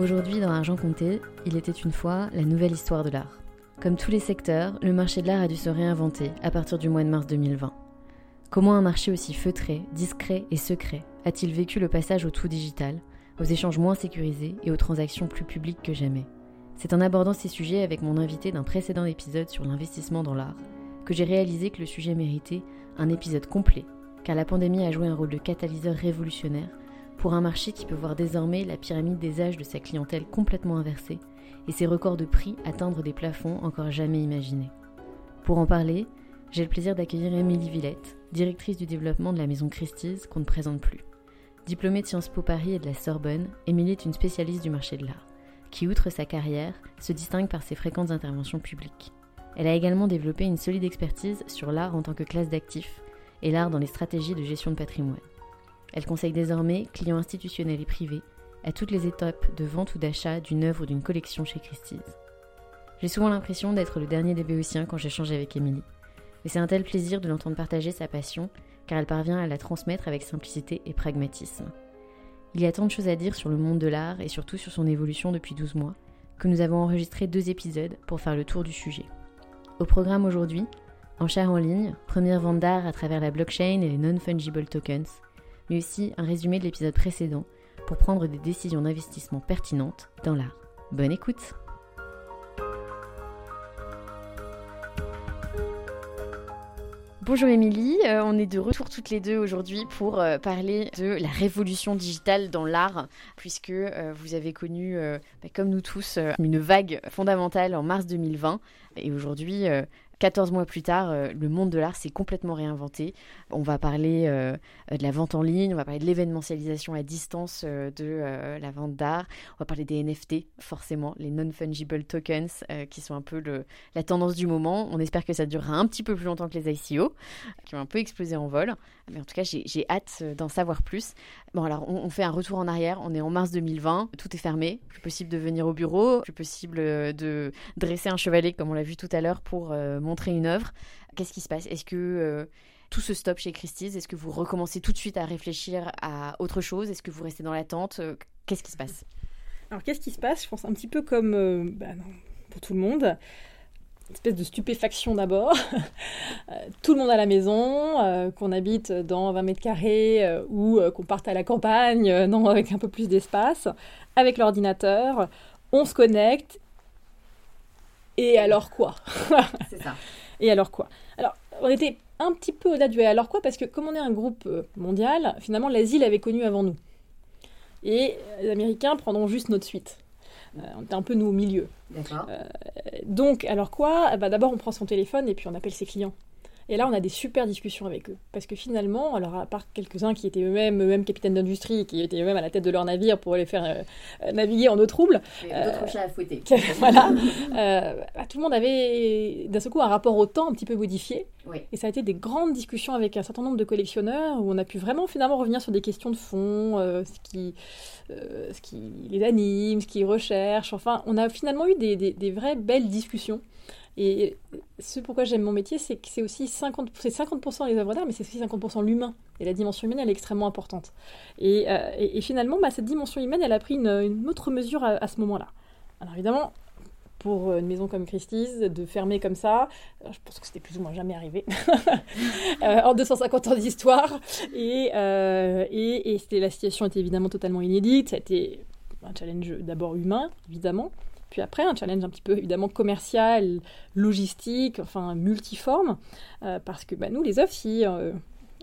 Aujourd'hui, dans Argent Compté, il était une fois la nouvelle histoire de l'art. Comme tous les secteurs, le marché de l'art a dû se réinventer à partir du mois de mars 2020. Comment un marché aussi feutré, discret et secret a-t-il vécu le passage au tout digital, aux échanges moins sécurisés et aux transactions plus publiques que jamais? C'est en abordant ces sujets avec mon invité d'un précédent épisode sur l'investissement dans l'art que j'ai réalisé que le sujet méritait un épisode complet, car la pandémie a joué un rôle de catalyseur révolutionnaire pour un marché qui peut voir désormais la pyramide des âges de sa clientèle complètement inversée et ses records de prix atteindre des plafonds encore jamais imaginés. Pour en parler, j'ai le plaisir d'accueillir Émilie Villette, directrice du développement de la maison Christie's qu'on ne présente plus. Diplômée de Sciences Po Paris et de la Sorbonne, Émilie est une spécialiste du marché de l'art, qui, outre sa carrière, se distingue par ses fréquentes interventions publiques. Elle a également développé une solide expertise sur l'art en tant que classe d'actifs et l'art dans les stratégies de gestion de patrimoine. Elle conseille désormais clients institutionnels et privés à toutes les étapes de vente ou d'achat d'une œuvre ou d'une collection chez Christie's. J'ai souvent l'impression d'être le dernier des béotiens quand j'échange avec Émilie. Mais c'est un tel plaisir de l'entendre partager sa passion, car elle parvient à la transmettre avec simplicité et pragmatisme. Il y a tant de choses à dire sur le monde de l'art et surtout sur son évolution depuis 12 mois, que nous avons enregistré deux épisodes pour faire le tour du sujet. Au programme aujourd'hui, en chair en ligne, première vente d'art à travers la blockchain et les non-fungible tokens, mais aussi un résumé de l'épisode précédent pour prendre des décisions d'investissement pertinentes dans l'art. Bonne écoute Bonjour Émilie, euh, on est de retour toutes les deux aujourd'hui pour euh, parler de la révolution digitale dans l'art, puisque euh, vous avez connu, bah, comme nous tous, une vague fondamentale en mars 2020, et aujourd'hui 14 mois plus tard, euh, le monde de l'art s'est complètement réinventé. On va parler euh, de la vente en ligne, on va parler de l'événementialisation à distance euh, de la vente d'art, on va parler des NFT, forcément, les non-fungible tokens, qui sont un peu la tendance du moment. On espère que ça durera un petit peu plus longtemps que les ICO, qui ont un peu explosé en vol. Mais en tout cas, j'ai hâte d'en savoir plus. Bon, alors, on, fait un retour en arrière. On est en mars 2020, tout est fermé. Plus possible de venir au bureau, plus possible de dresser un chevalet, comme on l'a vu tout à l'heure, pour montrer une œuvre. Qu'est-ce qui se passe? Est-ce que euh, tout se stoppe chez Christie's? Est-ce que vous recommencez tout de suite à réfléchir à autre chose? Est-ce que vous restez dans l'attente? Euh, Qu'est-ce qui se passe? Alors, qu'est-ce qui se passe? Je pense un petit peu comme euh, bah pour tout le monde. Espèce de stupéfaction d'abord. tout le monde à la maison, qu'on habite dans 20 mètres carrés ou qu'on parte à la campagne, non, avec un peu plus d'espace, avec l'ordinateur. On se connecte et alors quoi? C'est ça. Et alors quoi? Alors, on était un petit peu au-delà du et alors quoi, parce que comme on est un groupe euh, mondial, finalement, l'Asie l'avait connu avant nous. Et les Américains prendront juste notre suite. Euh, on était un peu nous au milieu. D'accord. Euh, donc, alors quoi? Bah, D'abord, on prend son téléphone et puis on appelle ses clients. Et là, on a des super discussions avec eux. Parce que finalement, alors à part quelques-uns qui étaient eux-mêmes eux capitaines d'industrie, qui étaient eux-mêmes à la tête de leur navire pour les faire euh, euh, naviguer en eau trouble. D'autres chats à fouetter. voilà. Euh, bah, tout le monde avait d'un seul coup un rapport au temps un petit peu modifié. Et ça a été des grandes discussions avec un certain nombre de collectionneurs où on a pu vraiment finalement revenir sur des questions de fond, euh, ce, qui, euh, ce qui les anime, ce qu'ils recherchent. Enfin, on a finalement eu des, des, vraies belles discussions. Et ce pourquoi j'aime mon métier, c'est que c'est aussi 50%, 50 les œuvres d'art, mais c'est aussi 50% l'humain. Et la dimension humaine, elle est extrêmement importante. Et, euh, et, finalement, bah, cette dimension humaine, elle a pris une, autre mesure à, ce moment-là. Alors évidemment, pour une maison comme Christie's, de fermer comme ça. Je pense que c'était plus ou moins jamais arrivé euh, en 250 ans d'histoire. Euh, et, et, c'était, la situation était évidemment totalement inédite. Ça a été un challenge d'abord humain, évidemment. Puis après, un challenge un petit peu évidemment commercial, logistique, enfin multiforme. Euh, parce que bah, nous, les œuvres, si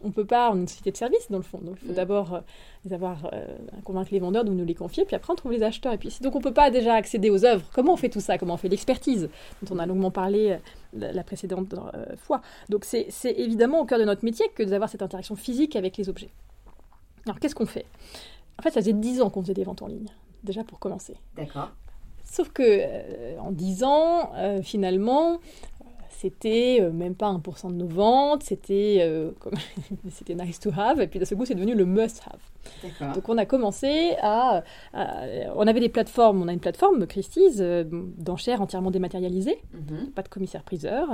on peut pas, on est une société de service dans le fond, donc il faut mm. d'abord euh, avoir, euh, convaincre les vendeurs de nous les confier, puis après on trouve les acheteurs. Et puis donc on peut pas déjà accéder aux œuvres. Comment on fait tout ça? Comment on fait l'expertise? Dont on a longuement parlé euh, la, précédente fois. Donc c'est évidemment au cœur de notre métier que d'avoir cette interaction physique avec les objets. Alors qu'est-ce qu'on fait? En fait, ça faisait 10 ans qu'on faisait des ventes en ligne, déjà pour commencer. D'accord. Sauf que en 10 ans, finalement, c'était euh, même pas 1% de nos ventes, c'était euh, c'était nice to have, et puis d'un seul coup, c'est devenu le must have. Donc on a commencé à, On avait des plateformes, on a une plateforme, Christie's, euh, d'enchères entièrement dématérialisées, mhm. pas de commissaire-priseur.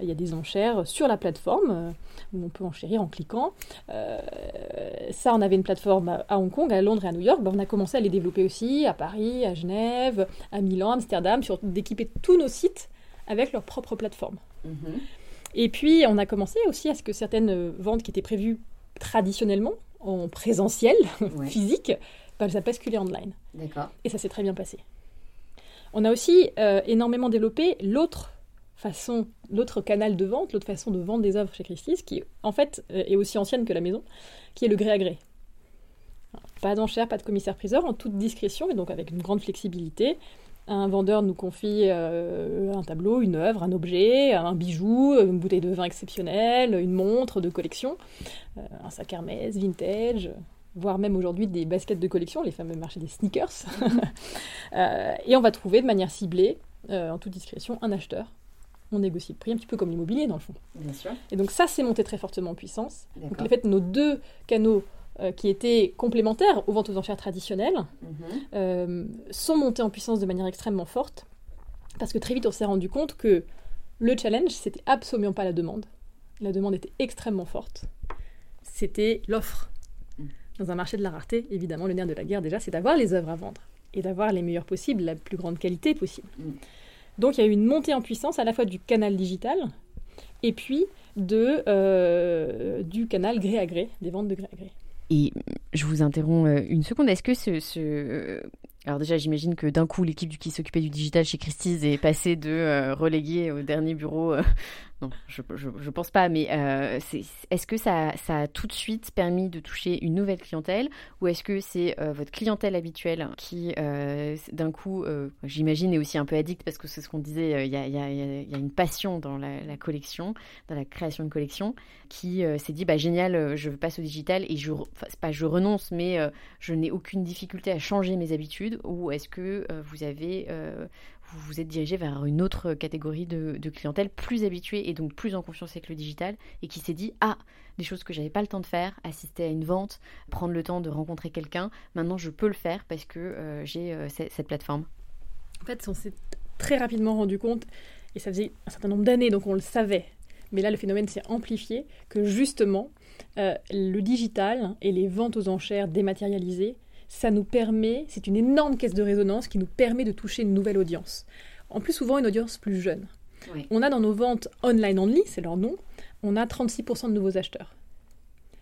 il y a des enchères sur la plateforme où on peut enchérir en cliquant. ça, on avait une plateforme à, Hong Kong, à Londres et à New York. Ben, on a commencé à les développer aussi à Paris, à Genève, à Milan, Amsterdam, d'équiper tous nos sites avec leur propre plateforme. Mhm. Et puis, on a commencé aussi à ce que certaines ventes qui étaient prévues traditionnellement, en présentiel, physique, bah, elles a basculé online. Et ça s'est très bien passé. On a aussi euh, énormément développé l'autre façon, l'autre canal de vente, l'autre façon de vendre des œuvres chez Christie's, qui en fait euh, est aussi ancienne que la maison, qui est le gré à gré. Pas d'enchère, pas de commissaire-priseur, en toute discrétion, et donc avec une grande flexibilité un vendeur nous confie euh, un tableau, une œuvre, un objet, un bijou, une bouteille de vin exceptionnelle, une montre de collection, euh, un sac Hermès, vintage, voire même aujourd'hui des baskets de collection, les fameux marchés des sneakers. Euh, et on va trouver de manière ciblée, en toute discrétion, un acheteur. On négocie le prix, un petit peu comme l'immobilier dans le fond. Bien sûr. Et donc ça, c'est monté très fortement en puissance. Donc le fait nos deux canaux euh, qui étaient complémentaires aux ventes aux enchères traditionnelles, mhm. euh, sont montées en puissance de manière extrêmement forte. Parce que très vite, on s'est rendu compte que le challenge, c'était absolument pas la demande. La demande était extrêmement forte. C'était l'offre. Mhm. Dans un marché de la rareté, évidemment, le nerf de la guerre, déjà, c'est d'avoir les œuvres à vendre et d'avoir les meilleures possibles, la plus grande qualité possible. Mhm. Donc, il y a eu une montée en puissance à la fois du canal digital et puis de, euh, du canal gré à gré, des ventes de gré à gré. Et je vous interromps euh, une seconde. Est-ce que ce, alors déjà, j'imagine que d'un coup, l'équipe qui s'occupait du digital chez Christie's est passée de euh, reléguer au dernier bureau euh, non, je, pense pas, mais euh, est-ce que ça, a tout de suite permis de toucher une nouvelle clientèle ou est-ce que c'est euh, votre clientèle habituelle qui, euh, d'un coup, j'imagine, est aussi un peu addict parce que c'est ce qu'on disait, il y, a, une passion dans la, collection, dans la création de collection, qui s'est dit, bah, génial, je passe au digital et je, je renonce, mais je n'ai aucune difficulté à changer mes habitudes ou est-ce que vous avez vous vous êtes dirigé vers une autre catégorie de, clientèle plus habituée et donc plus en confiance avec le digital et qui s'est dit ah des choses que j'avais pas le temps de faire, assister à une vente, prendre le temps de rencontrer quelqu'un, maintenant je peux le faire parce que euh, j'ai euh, cette plateforme. En fait, on s'est très rapidement rendu compte et ça faisait un certain nombre d'années donc on le savait. Mais là, le phénomène s'est amplifié que justement, euh, le digital et les ventes aux enchères dématérialisées ça nous permet, c'est une énorme caisse de résonance qui nous permet de toucher une nouvelle audience. En plus, souvent une audience plus jeune. On a dans nos ventes online only, c'est leur nom, on a 36% de nouveaux acheteurs.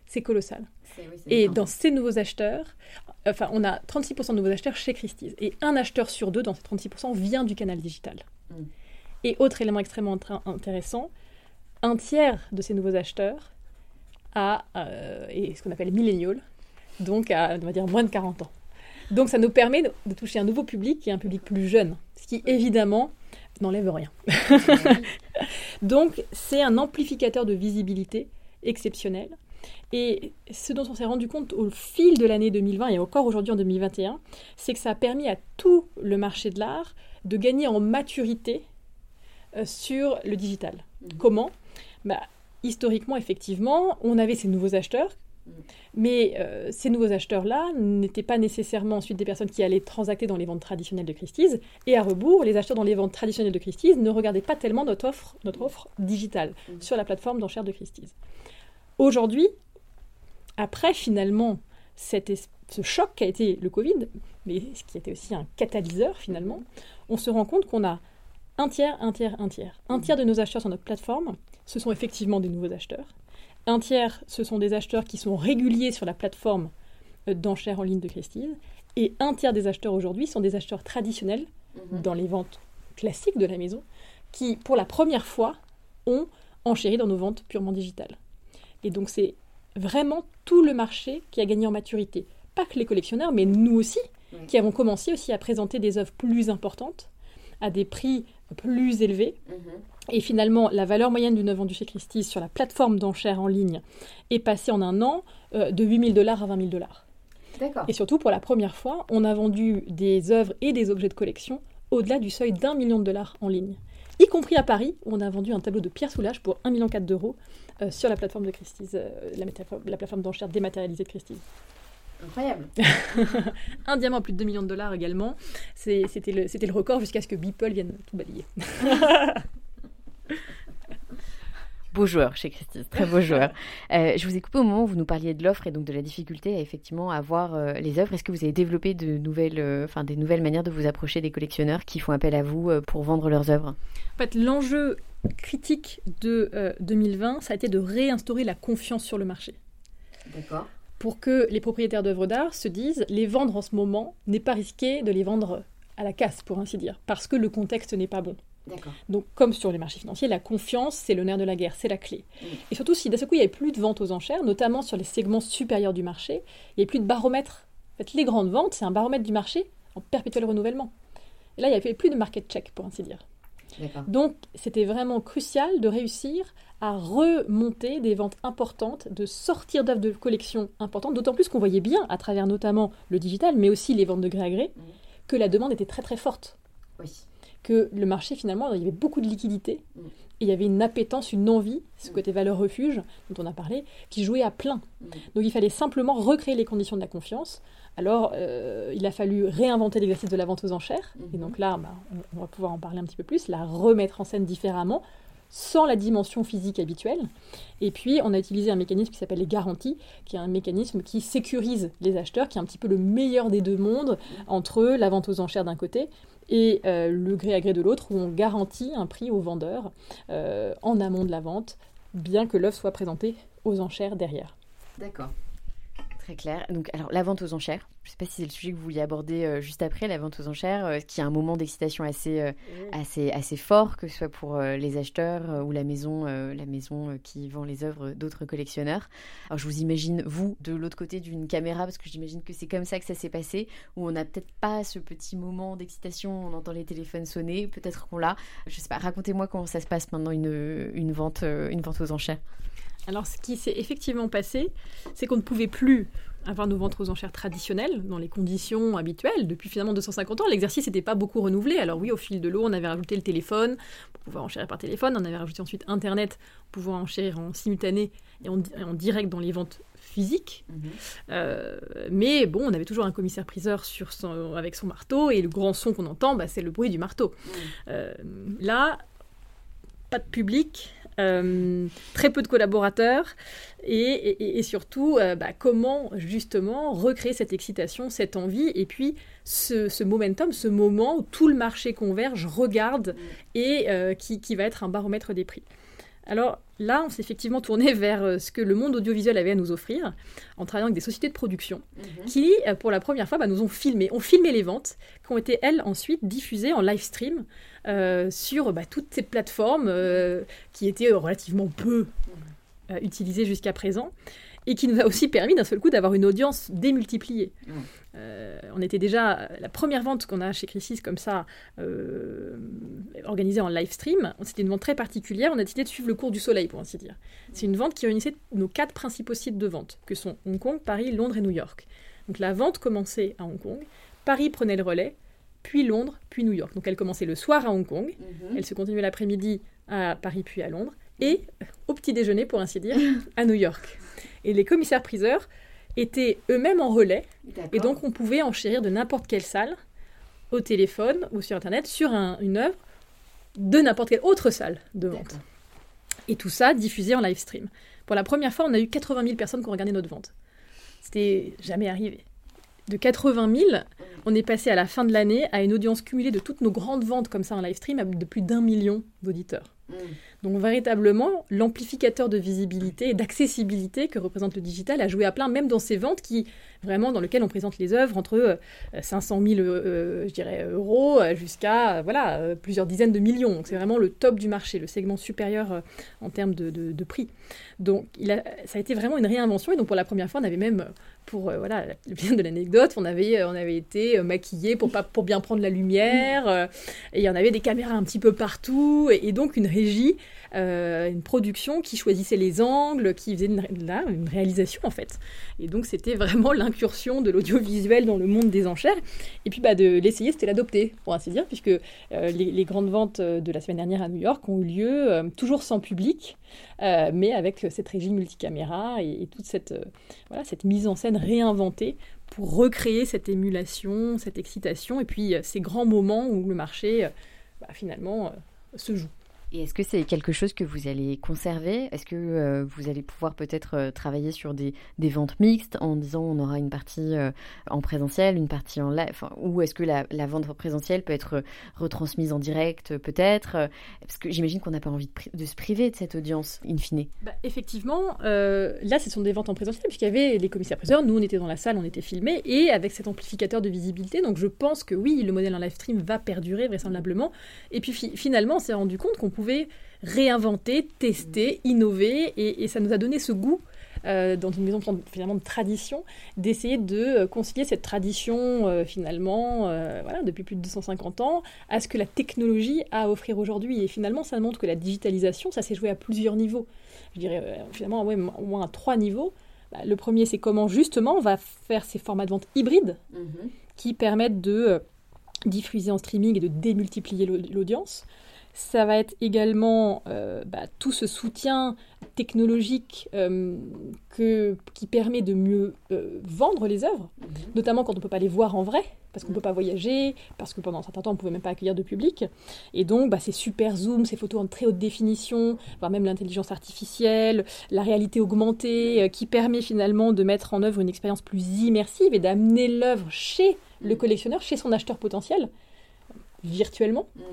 C'est colossal. et dans ces nouveaux acheteurs, enfin, on a 36% de nouveaux acheteurs chez Christie's. Et un acheteur sur deux dans ces 36% vient du canal digital. Mm. Et autre élément extrêmement intéressant, un tiers de ces nouveaux acheteurs a, euh, ce qu'on appelle millennial, donc à on va dire moins de 40 ans. Donc ça nous permet de, toucher un nouveau public qui est un public plus jeune, ce qui évidemment n'enlève rien. donc c'est un amplificateur de visibilité exceptionnel. Et ce dont on s'est rendu compte au fil de l'année 2020 et encore aujourd'hui en 2021, c'est que ça a permis à tout le marché de l'art de gagner en maturité euh, sur le digital. Mmh. Comment? Bah, historiquement, effectivement, on avait ces nouveaux acheteurs mais euh, ces nouveaux acheteurs-là n'étaient pas nécessairement ensuite des personnes qui allaient transacter dans les ventes traditionnelles de Christie's. Et à rebours, les acheteurs dans les ventes traditionnelles de Christie's ne regardaient pas tellement notre offre, notre offre digitale mm. sur la plateforme d'enchères de Christie's. Aujourd'hui, après finalement ce choc qui a été le Covid, mais ce qui était aussi un catalyseur finalement, on se rend compte qu'on a un tiers, un tiers, un tiers. Un tiers de nos acheteurs sur notre plateforme, ce sont effectivement des nouveaux acheteurs. Un tiers, ce sont des acheteurs qui sont réguliers sur la plateforme euh, d'enchères en ligne de Christie's. Et un tiers des acheteurs aujourd'hui sont des acheteurs traditionnels mhm. dans les ventes classiques de la maison qui, pour la première fois, ont enchéri dans nos ventes purement digitales. Et donc c'est vraiment tout le marché qui a gagné en maturité. Pas que les collectionneurs, mais nous aussi, qui avons commencé aussi à présenter des œuvres plus importantes, à des prix plus élevés. Mhm. Et finalement, la valeur moyenne d'une œuvre vendue chez Christie's sur la plateforme d'enchères en ligne est passée en un an euh, de 8 000 dollars à 20 000 dollars. Et surtout, pour la première fois, on a vendu des œuvres et des objets de collection au-delà du seuil d'un million de dollars en ligne. Y compris à Paris, où on a vendu un tableau de Pierre Soulages pour 1,4 million d'euros euh, sur la plateforme de Christie's, euh, la, la, plateforme d'enchères dématérialisée de Christie's. Incroyable. un diamant à plus de 2 millions de dollars également. C'était le, le record jusqu'à ce que Beeple vienne tout balayer. beau joueur chez Christie's, très beau joueur. Euh, je vous ai coupé au moment où vous nous parliez de l'offre et donc de la difficulté à effectivement avoir euh, les œuvres. Est-ce que vous avez développé de nouvelles, euh, enfin des nouvelles manières de vous approcher des collectionneurs qui font appel à vous pour vendre leurs œuvres? En fait, l'enjeu critique de 2020, ça a été de réinstaurer la confiance sur le marché. D'accord. Pour que les propriétaires d'œuvres d'art se disent, les vendre en ce moment n'est pas risqué de les vendre à la casse, pour ainsi dire, parce que le contexte n'est pas bon. Donc, comme sur les marchés financiers, la confiance, c'est le nerf de la guerre, c'est la clé. Et surtout, si d'un seul coup, il n'y avait plus de ventes aux enchères, notamment sur les segments supérieurs du marché, il n'y avait plus de baromètre. En fait, les grandes ventes, c'est un baromètre du marché en perpétuel renouvellement. Et là, il n'y avait plus de market check, pour ainsi dire. Donc, c'était vraiment crucial de réussir à remonter des ventes importantes, de sortir d'œuvres de collection importantes, d'autant plus qu'on voyait bien, à travers notamment le digital, mais aussi les ventes de gré à gré, que la demande était très très forte. Oui que le marché, finalement, il y avait beaucoup de liquidités. Mm. Et il y avait une appétence, une envie, ce mm. côté valeur refuge dont on a parlé, qui jouait à plein. Mm. Donc il fallait simplement recréer les conditions de la confiance. Alors euh, il a fallu réinventer l'exercice de la vente aux enchères. Et donc là, bah, on, va pouvoir en parler un petit peu plus, la remettre en scène différemment, sans la dimension physique habituelle. Et puis, on a utilisé un mécanisme qui s'appelle les garanties, qui est un mécanisme qui sécurise les acheteurs, qui est un petit peu le meilleur des deux mondes entre la vente aux enchères d'un côté et euh, le gré à gré de l'autre, où on garantit un prix au vendeur euh, en amont de la vente, bien que l'œuvre soit présentée aux enchères derrière. D'accord clair. Donc, alors, la vente aux enchères, je ne sais pas si c'est le sujet que vous vouliez aborder euh, juste après, la vente aux enchères, euh, qui est un moment d'excitation assez, euh, assez, assez fort, que ce soit pour les acheteurs ou la maison, la maison qui vend les œuvres d'autres collectionneurs. Alors, je vous imagine, vous, de l'autre côté d'une caméra, parce que j'imagine que c'est comme ça que ça s'est passé, où on n'a peut-être pas ce petit moment d'excitation, on entend les téléphones sonner, peut-être qu'on l'a. Je sais pas, racontez-moi comment ça se passe maintenant une, une, vente, une vente aux enchères. Alors, ce qui s'est effectivement passé, c'est qu'on ne pouvait plus avoir nos ventes aux enchères traditionnelles dans les conditions habituelles. Depuis finalement 250 ans, l'exercice n'était pas beaucoup renouvelé. Alors oui, au fil de l'eau, on avait rajouté le téléphone pour pouvoir enchérir par téléphone. On avait rajouté ensuite Internet pour pouvoir enchérir en simultané et en, direct dans les ventes physiques. Mhm. Euh, mais bon, on avait toujours un commissaire-priseur sur son, avec son marteau et le grand son qu'on entend, bah, c'est le bruit du marteau. Mhm. Euh, là, pas de public, euh, très peu de collaborateurs et, surtout euh, bah, comment justement recréer cette excitation, cette envie et puis ce, momentum, ce moment où tout le marché converge, regarde et euh, qui, qui va être un baromètre des prix. Alors là, on s'est effectivement tourné vers ce que le monde audiovisuel avait à nous offrir, en travaillant avec des sociétés de production, mhm. qui, pour la première fois, bah, nous ont filmé, ont filmé les ventes, qui ont été, elles, ensuite diffusées en live stream sur bah, toutes ces plateformes qui étaient relativement peu utilisées jusqu'à présent et qui nous a aussi permis d'un seul coup d'avoir une audience démultipliée. Euh, on était déjà la première vente qu'on a chez Crisis comme ça euh, organisée en live stream. C'était une vente très particulière. On a décidé de suivre le cours du soleil pour ainsi dire. C'est une vente qui réunissait nos quatre principaux sites de vente que sont Hong Kong, Paris, Londres et New York. Donc la vente commençait à Hong Kong. Paris prenait le relais, puis Londres, puis New York. Donc elle commençait le soir à Hong Kong. Mhm. Elle se continuait l'après-midi à Paris puis à Londres et au petit déjeuner, pour ainsi dire, à New York. Et les commissaires-priseurs étaient eux-mêmes en relais, et donc on pouvait enchérir de n'importe quelle salle, au téléphone ou sur Internet, sur une œuvre de n'importe quelle autre salle de vente. Et tout ça diffusé en live stream. Pour la première fois, on a eu 80 000 personnes qui ont regardé notre vente. C'était jamais arrivé. De 80 000, on est passé à la fin de l'année à une audience cumulée de toutes nos grandes ventes comme ça en live stream de plus d'un million d'auditeurs. Mm. Donc véritablement, l'amplificateur de visibilité et d'accessibilité que représente le digital a joué à plein, même dans ces ventes qui, vraiment, dans lesquelles on présente les œuvres entre 500 000 je dirais, euros jusqu'à voilà, plusieurs dizaines de millions. C'est vraiment le top du marché, le segment supérieur euh, en termes de, prix. Donc ça a été vraiment une réinvention. Et donc pour la première fois, on avait même, pour euh, voilà, le bien de l'anecdote, on avait, on avait été maquillé pour, pour bien prendre la lumière. Euh, et il y en avait des caméras un petit peu partout. Et donc une régie euh, une production qui choisissait les angles, qui faisait une, là, une réalisation en fait. Et donc c'était vraiment l'incursion de l'audiovisuel dans le monde des enchères. Et puis bah, de l'essayer, c'était l'adopter, pour ainsi dire, puisque euh, les, grandes ventes de la semaine dernière à New York ont eu lieu euh, toujours sans public, mais avec cette régie multicaméra et, toute cette, voilà, cette mise en scène réinventée pour recréer cette émulation, cette excitation, et puis ces grands moments où le marché bah, finalement se joue. Et est-ce que c'est quelque chose que vous allez conserver? Est-ce que euh, vous allez pouvoir peut-être euh, travailler sur des, des, ventes mixtes en disant on aura une partie euh, en présentiel, une partie en live? Ou est-ce que la, la, vente présentielle peut être retransmise en direct peut-être? Parce que j'imagine qu'on n'a pas envie de, se priver de cette audience in fine. Bah, effectivement, là ce sont des ventes en présentiel puisqu'il y avait les commissaires-priseurs, nous on était dans la salle, on était filmés et avec cet amplificateur de visibilité. Donc je pense que oui, le modèle en live stream va perdurer vraisemblablement. Et puis finalement, on s'est rendu compte qu'on pouvait réinventer, tester, innover, et, ça nous a donné ce goût euh, dans une maison finalement de tradition, d'essayer de euh, concilier cette tradition euh, finalement, voilà, depuis plus de 250 ans, à ce que la technologie a à offrir aujourd'hui. Et finalement, ça montre que la digitalisation, ça s'est joué à plusieurs niveaux. Je dirais finalement au moins à trois niveaux. Bah, le premier, c'est comment justement on va faire ces formats de vente hybrides mm-hmm. qui permettent de diffuser en streaming et de démultiplier l'audience. Ça va être également euh, bah, tout ce soutien technologique euh, que, qui permet de mieux euh, vendre les œuvres, mhm. notamment quand on ne peut pas les voir en vrai, parce qu'on ne peut pas voyager, parce que pendant un certain temps on ne pouvait même pas accueillir de public. Et donc bah, ces super zooms, ces photos en très haute définition, voire même l'intelligence artificielle, la réalité augmentée, qui permet finalement de mettre en œuvre une expérience plus immersive et d'amener l'œuvre chez le collectionneur, chez son acheteur potentiel virtuellement. Mhm.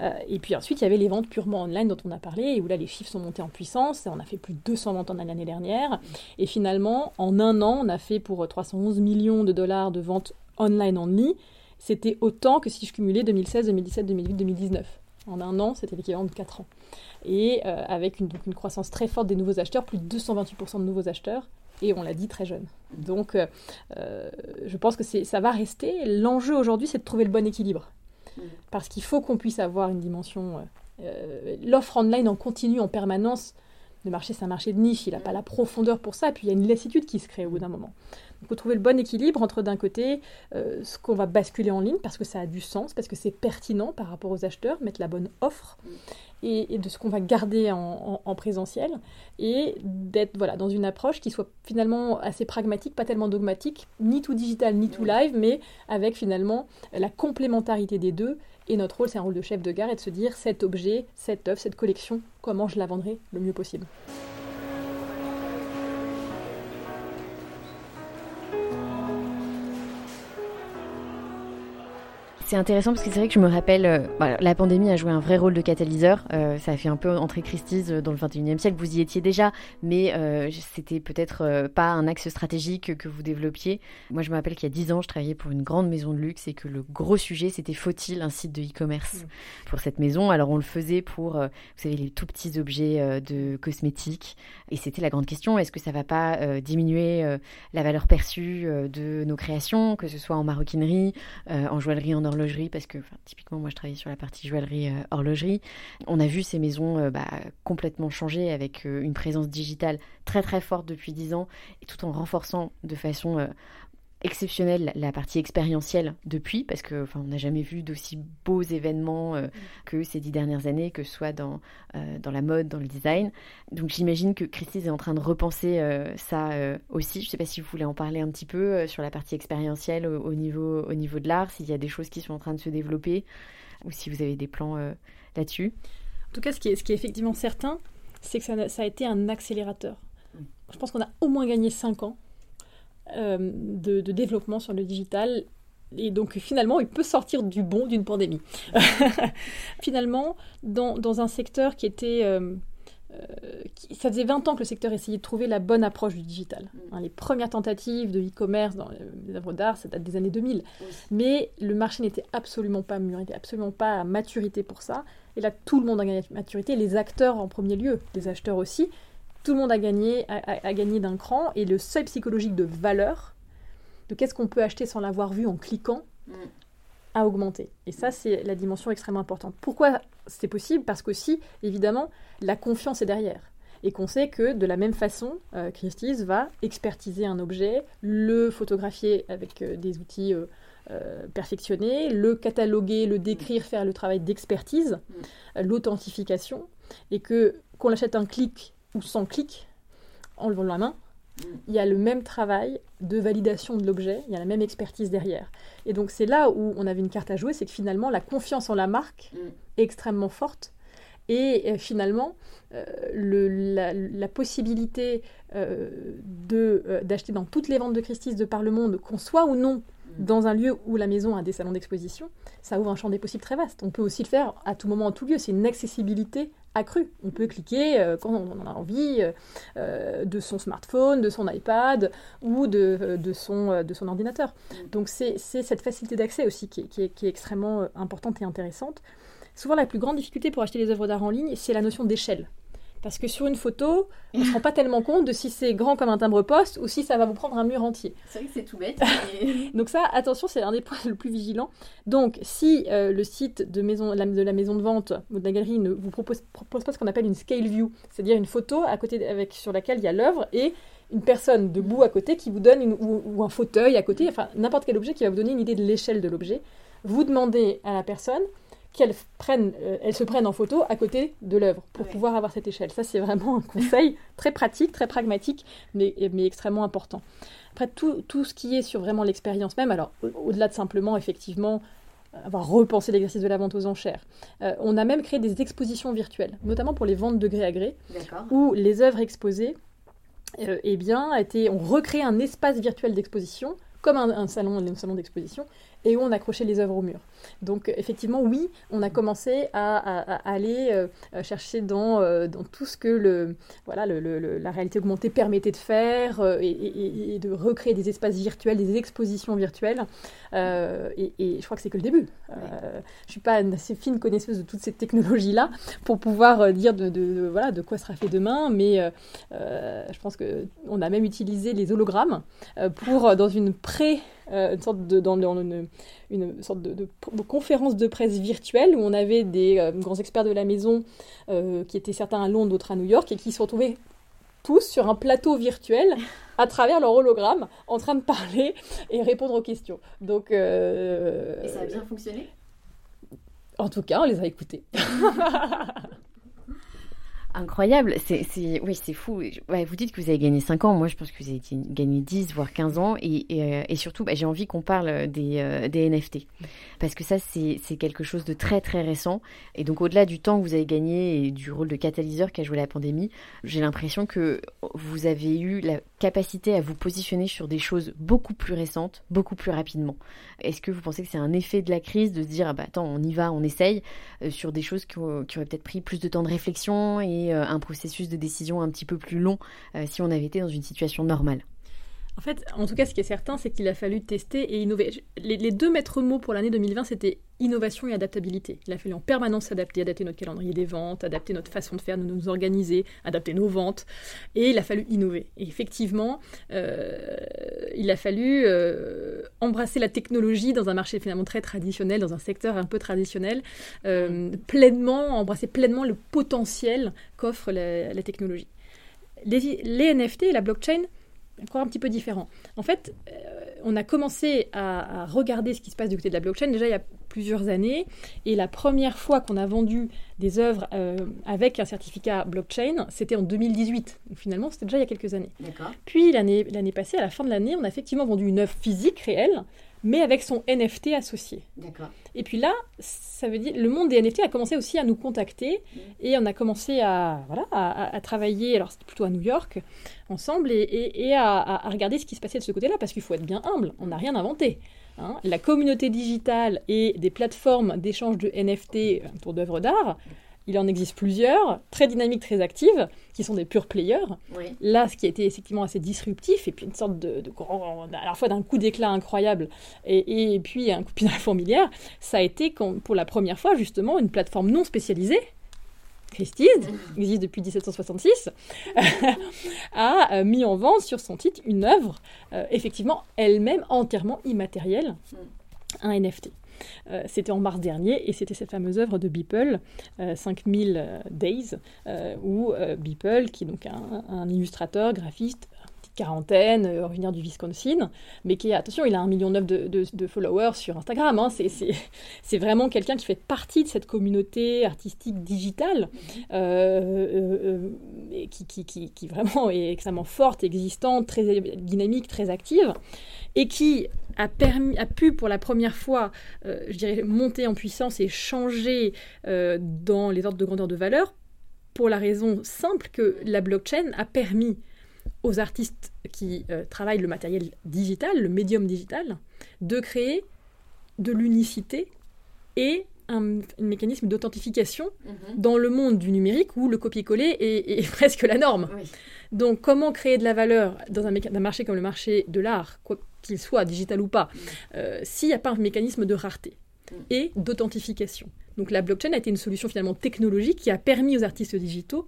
Euh, et puis ensuite, il y avait les ventes purement online dont on a parlé, et où là, les chiffres sont montés en puissance. On a fait plus de 200 ventes en l'année dernière. Et finalement, en un an, on a fait pour 311 millions de dollars de ventes online en ligne. C'était autant que si je cumulais 2016, 2017, 2018, 2019. En un an, c'était l'équivalent de 4 ans. Et euh, avec une, donc une croissance très forte des nouveaux acheteurs, plus de 228% de nouveaux acheteurs, et on l'a dit très jeune. Donc, euh, je pense que ça va rester. L'enjeu aujourd'hui, c'est de trouver le bon équilibre. Parce qu'il faut qu'on puisse avoir une dimension. Euh, euh, l'offre online en continu, en permanence, le marché, c'est un marché de niche, il n'a pas la profondeur pour ça, puis il y a une lassitude qui se crée au bout d'un moment. Il faut trouver le bon équilibre entre d'un côté euh, ce qu'on va basculer en ligne parce que ça a du sens, parce que c'est pertinent par rapport aux acheteurs, mettre la bonne offre, et, de ce qu'on va garder en, présentiel, et d'être voilà, dans une approche qui soit finalement assez pragmatique, pas tellement dogmatique, ni tout digital, ni tout live, mais avec finalement la complémentarité des deux. Et notre rôle, c'est un rôle de chef de gare et de se dire cet objet, cette œuvre, cette collection, comment je la vendrai le mieux possible. C'est intéressant parce que c'est vrai que je me rappelle, euh, la pandémie a joué un vrai rôle de catalyseur. Euh, ça a fait un peu entrer Christie's dans le 21e siècle. Vous y étiez déjà, mais euh, c'était peut-être pas un axe stratégique que vous développiez. Moi, je me rappelle qu'il y a 10 ans, je travaillais pour une grande maison de luxe et que le gros sujet, c'était faut-il un site de e-commerce mmh. pour cette maison? Alors, on le faisait pour, vous savez, les tout petits objets de cosmétiques. Et c'était la grande question est-ce que ça va pas diminuer la valeur perçue de nos créations, que ce soit en maroquinerie, en joaillerie, en horlogerie parce que typiquement, moi, je travaille sur la partie joaillerie, euh, horlogerie. On a vu ces maisons euh, bah, complètement changer avec euh, une présence digitale très très forte depuis 10 ans et tout en renforçant de façon exceptionnelle la partie expérientielle depuis, parce que enfin, on n'a jamais vu d'aussi beaux événements euh, que ces dix dernières années, que ce soit dans, euh, dans la mode, dans le design. Donc j'imagine que Christie's est en train de repenser euh, ça aussi. Je ne sais pas si vous voulez en parler un petit peu sur la partie expérientielle au, niveau, au niveau de l'art, s'il y a des choses qui sont en train de se développer, ou si vous avez des plans là-dessus. En tout cas, ce qui est, ce qui est effectivement certain, c'est que ça, ça a été un accélérateur. Je pense qu'on a au moins gagné cinq ans euh, de, développement sur le digital. Et donc finalement, il peut sortir du bon d'une pandémie. finalement, dans, dans, un secteur qui était... Euh, euh, ça faisait 20 ans que le secteur essayait de trouver la bonne approche du digital. Mm. Hein, les premières tentatives de e-commerce dans les œuvres d'art, ça date des années 2000. Mais le marché n'était absolument pas mûr, n'était absolument pas à maturité pour ça. Et là, tout le monde a gagné maturité, les acteurs en premier lieu, les acheteurs aussi tout le monde a gagné, a, gagné d'un cran, et le seuil psychologique de valeur, de qu'est-ce qu'on peut acheter sans l'avoir vu en cliquant, mm. a augmenté. Et ça, c'est la dimension extrêmement importante. Pourquoi c'est possible? Parce qu'aussi, évidemment, la confiance est derrière. Et qu'on sait que de la même façon, euh, Christie's va expertiser un objet, le photographier avec euh, des outils euh, perfectionnés, le cataloguer, le décrire, faire le travail d'expertise, mm. l'authentification, et que qu'on l'achète un clic ou sans clic, en levant la main, il y a le même travail de validation de l'objet, il y a la même expertise derrière. Et donc c'est là où on avait une carte à jouer, c'est que finalement la confiance en la marque est extrêmement forte. Et euh, finalement, euh, la, possibilité euh, d'acheter dans toutes les ventes de Christie's de par le monde, qu'on soit ou non dans un lieu où la maison a des salons d'exposition, ça ouvre un champ des possibles très vaste. On peut aussi le faire à tout moment, en tout lieu. C'est une accessibilité On peut cliquer euh, quand on en a envie euh, euh, de son smartphone, de son iPad ou de, son, ordinateur. Donc c'est cette facilité d'accès aussi qui, qui, est, extrêmement importante et intéressante. Souvent la plus grande difficulté pour acheter des œuvres d'art en ligne, c'est la notion d'échelle. Parce que sur une photo, on ne se rend pas tellement compte de si c'est grand comme un timbre-poste ou si ça va vous prendre un mur entier. C'est vrai que c'est tout bête. Donc ça, attention, c'est un des points le plus vigilants. Donc si euh, le site de, maison, de la maison de vente ou de la galerie ne vous propose, propose pas ce qu'on appelle une scale view, c'est-à-dire une photo à côté avec, sur laquelle il y a l'œuvre et une personne debout à côté qui vous donne, ou, ou, un fauteuil à côté, enfin n'importe quel objet qui va vous donner une idée de l'échelle de l'objet, vous demandez à la personne qu'elles prennent, euh, elles se prennent en photo à côté de l'œuvre pour pouvoir avoir cette échelle. Ça, c'est vraiment un conseil très pratique, très pragmatique, mais, mais extrêmement important. Après, tout, tout, ce qui est sur vraiment l'expérience même, alors au-delà de simplement, effectivement, avoir repensé l'exercice de la vente aux enchères, euh, on a même créé des expositions virtuelles, notamment pour les ventes de gré à gré, où les œuvres exposées, euh, eh bien, été, on recrée un espace virtuel d'exposition comme un, un salon, un salon d'exposition, et où on accrochait les œuvres au mur. Donc effectivement, oui, on a commencé à, aller euh, chercher dans, euh, dans tout ce que le, voilà, le, la réalité augmentée permettait de faire euh, et, de recréer des espaces virtuels, des expositions virtuelles. Et, je crois que c'est que le début. je ne suis pas une assez fine connaisseuse de toutes ces technologies-là pour pouvoir dire de, de, voilà, de quoi sera fait demain, mais je pense qu'on a même utilisé les hologrammes pour, dans une pré- une sorte de, dans, une, une sorte de, conférence de presse virtuelle où on avait des euh, grands experts de la maison euh, qui étaient certains à Londres, d'autres à New York et qui se retrouvaient tous sur un plateau virtuel à travers leur hologramme en train de parler et répondre aux questions. Donc, euh, et ça a bien fonctionné? En tout cas, on les a écoutés. Incroyable, c'est, oui, c'est fou. vous dites que vous avez gagné 5 ans, moi je pense que vous avez gagné 10, voire 15 ans, et, et, euh, surtout, bah, j'ai envie qu'on parle des, euh, des, NFT, parce que ça, c'est, quelque chose de très très récent, et donc au-delà du temps que vous avez gagné et du rôle de catalyseur qu'a joué la pandémie, j'ai l'impression que vous avez eu la capacité à vous positionner sur des choses beaucoup plus récentes, beaucoup plus rapidement. Est-ce que vous pensez que c'est un effet de la crise de se dire, ah bah attends, on y va, on essaye, euh, sur des choses qui, auraient peut-être pris plus de temps de réflexion et euh, un processus de décision un petit peu plus long euh, si on avait été dans une situation normale? En fait, en tout cas, ce qui est certain, c'est qu'il a fallu tester et innover. Les, deux maîtres mots pour l'année 2020, c'était innovation et adaptabilité. Il a fallu en permanence s'adapter, adapter notre calendrier des ventes, adapter notre façon de faire, de nous organiser, adapter nos ventes. Et il a fallu innover. Et effectivement, euh, il a fallu euh, embrasser la technologie dans un marché finalement très traditionnel, dans un secteur un peu traditionnel, euh, pleinement, embrasser pleinement le potentiel qu'offre la, technologie. Les, les NFT et la blockchain encore un petit peu différent. En fait, euh, on a commencé à, regarder ce qui se passe du côté de la blockchain déjà il y a plusieurs années. Et la première fois qu'on a vendu des œuvres euh, avec un certificat blockchain, c'était en 2018. Donc finalement, c'était déjà il y a quelques années. Puis l'année passée, à la fin de l'année, on a effectivement vendu une œuvre physique réelle mais avec son NFT associé. D'accord. Et puis là, ça veut dire le monde des NFT a commencé aussi à nous contacter mm. et on a commencé à voilà à, travailler. Alors c'était plutôt à New York ensemble et, et, à, regarder ce qui se passait de ce côté-là parce qu'il faut être bien humble. On n'a rien inventé. Hein. La communauté digitale et des plateformes d'échange de NFT autour d'œuvres d'art il en existe plusieurs, très dynamiques, très actives, qui sont des purs players. Là, ce qui a été effectivement assez disruptif, et puis une sorte de, grand, à la fois d'un coup d'éclat incroyable, et, puis un coup de pied dans la fourmilière, ça a été pour la première fois justement une plateforme non spécialisée, Christie's, qui existe depuis 1766, a euh, mis en vente sur son titre une œuvre, euh, effectivement elle-même entièrement immatérielle, mm. un NFT. Euh, c'était en mars dernier et c'était cette fameuse œuvre de Beeple, 5000 euh, Days, euh, où Beeple, qui est donc un, illustrateur, graphiste, quarantaine, originaire du Wisconsin, mais qui, attention, il a un million neuf de, followers sur Instagram. Hein. c'est vraiment quelqu'un qui fait partie de cette communauté artistique digitale, qui, qui, qui, qui, vraiment est extrêmement forte, existante, très dynamique, très active, et qui a, permis, a pu pour la première fois, euh, je dirais, monter en puissance et changer euh, dans les ordres de grandeur de valeur, pour la raison simple que la blockchain a permis aux artistes qui euh, travaillent le matériel digital, le médium digital, de créer de l'unicité et un, mécanisme d'authentification mhm. dans le monde du numérique où le copier-coller est, presque la norme. Donc comment créer de la valeur dans un, un marché comme le marché de l'art, qu'il soit digital ou pas, euh, s'il n'y a pas un mécanisme de rareté et d'authentification? Donc la blockchain a été une solution finalement technologique qui a permis aux artistes digitaux,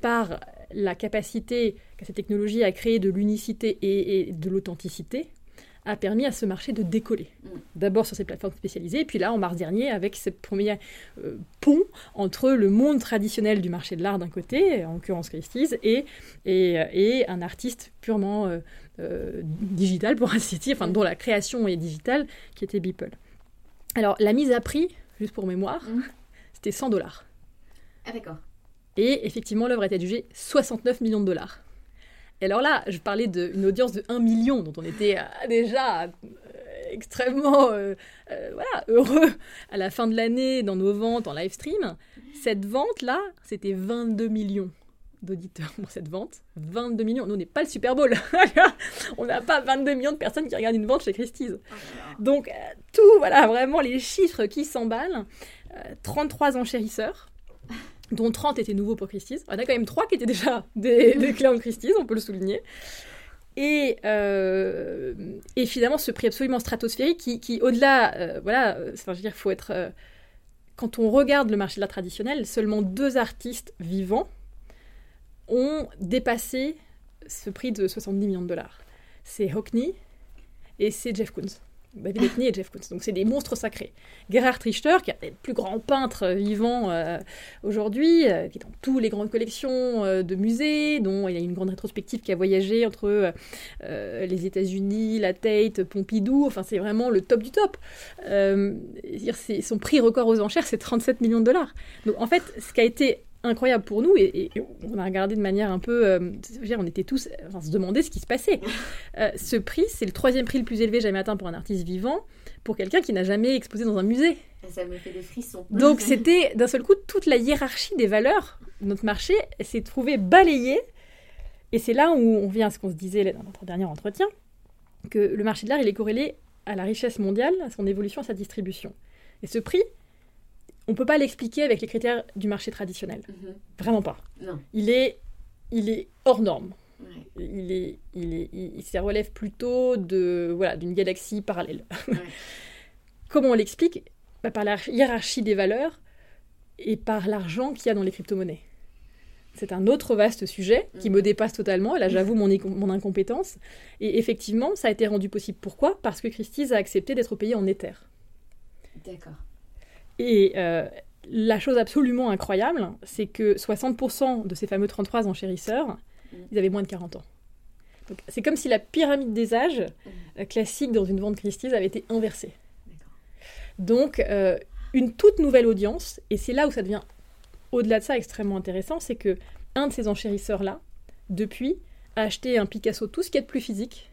par la capacité qu'a cette technologie à créer de l'unicité et, de l'authenticité, a permis à ce marché de décoller. D'abord sur ces plateformes spécialisées, et puis là, en mars dernier, avec ce premier euh, pont entre le monde traditionnel du marché de l'art d'un côté, en l'occurrence Christie's, et, et, un artiste purement euh, euh, digital, pour ainsi dire, enfin, dont la création est digitale, qui était Beeple. Alors, la mise à prix, juste pour mémoire, mm. c'était 100 dollars. Ah, d'accord. Et effectivement, l'œuvre a été adjugée 69 millions de dollars. Et alors là, je parlais d'une audience de 1 million, dont on était euh, déjà euh, extrêmement voilà, heureux à la fin de l'année dans nos ventes en live stream. Cette vente-là, c'était 22 millions d'auditeurs pour cette vente. 22 millions. Nous, on n'est pas le Super Bowl. on n'a pas 22 millions de personnes qui regardent une vente chez Christie's. Oh Donc, euh, tout, voilà, vraiment les chiffres qui s'emballent. 33 euh, enchérisseurs, dont 30 étaient nouveaux pour Christie's. On a quand même 3 qui étaient déjà des, des clients de Christie's, on peut le souligner. Et, euh, et, finalement, ce prix absolument stratosphérique qui, qui au-delà, voilà, enfin, je veux dire, faut être. quand on regarde le marché de l'art traditionnel, seulement deux artistes vivants ont dépassé ce prix de 70 millions de dollars. C'est Hockney et c'est Jeff Koons. David et Jeff Koons. Donc c'est des monstres sacrés. Gerhard Richter, qui est des plus grands peintres vivants euh, aujourd'hui, euh, qui est dans toutes les grandes collections euh, de musées, dont il y a une grande rétrospective qui a voyagé entre les États-Unis, la Tate, Pompidou. Enfin, c'est vraiment le top du top. son prix record aux enchères, c'est 37 millions de dollars. Donc en fait, ce qui a été incroyable pour nous et, on a regardé de manière un peu, euh, dire, on était tous, enfin, se demander ce qui se passait. Euh, ce prix, c'est le troisième prix le plus élevé jamais atteint pour un artiste vivant, pour quelqu'un qui n'a jamais exposé dans un musée. Ça me fait des frissons. Donc c'était d'un seul coup toute la hiérarchie des valeurs de notre marché s'est trouvée balayée. Et c'est là où on vient à ce qu'on se disait dans notre dernier entretien, que le marché de l'art il est corrélé à la richesse mondiale, à son évolution, à sa distribution. Et ce prix, on peut pas l'expliquer avec les critères du marché traditionnel. Mhm. Vraiment pas. Il est, il est hors norme. Il est, il est, il, se relève plutôt de voilà d'une galaxie parallèle. Comment on l'explique? Bah, Par la hiérarchie des valeurs et par l'argent qu'il y a dans les crypto-monnaies. C'est un autre vaste sujet qui me mhm. dépasse totalement. Là, j'avoue mon, mon, incompétence. Et effectivement, ça a été rendu possible. Pourquoi? Parce que Christie's a accepté d'être payé en Ether. D'accord. Et euh, la chose absolument incroyable, c'est que 60% de ces fameux 33 enchérisseurs, mm. ils avaient moins de 40 ans. C'est comme si la pyramide des âges mmh. classique dans une vente Christie's avait été inversée. Donc, une toute nouvelle audience, et c'est là où ça devient, au-delà de ça, extrêmement intéressant, c'est que un de ces enchérisseurs-là, depuis, a acheté un Picasso tout ce qui est de plus physique,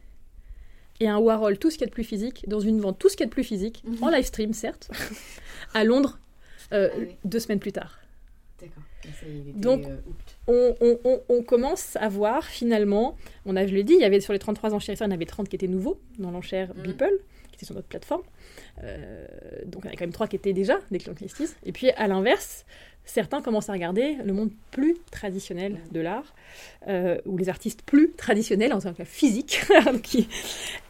et un Warhol tout ce qui est de plus physique, dans une vente tout ce qui est de plus physique, mhm. en live stream certes, à Londres, euh, ah deux semaines plus tard. D'accord. Donc, euh, on, commence à voir finalement, on a, je l'ai dit, il y avait sur les 33 enchérisseurs, il y en avait 30 qui étaient nouveaux dans l'enchère mhm. Beeple, qui était sur notre plateforme. Euh, donc, il y en avait quand même 3 qui étaient déjà des clients Christie's. Et puis, à l'inverse, certains commencent à regarder le monde plus traditionnel de l'art, euh, ou les artistes plus traditionnels, en tant que physique.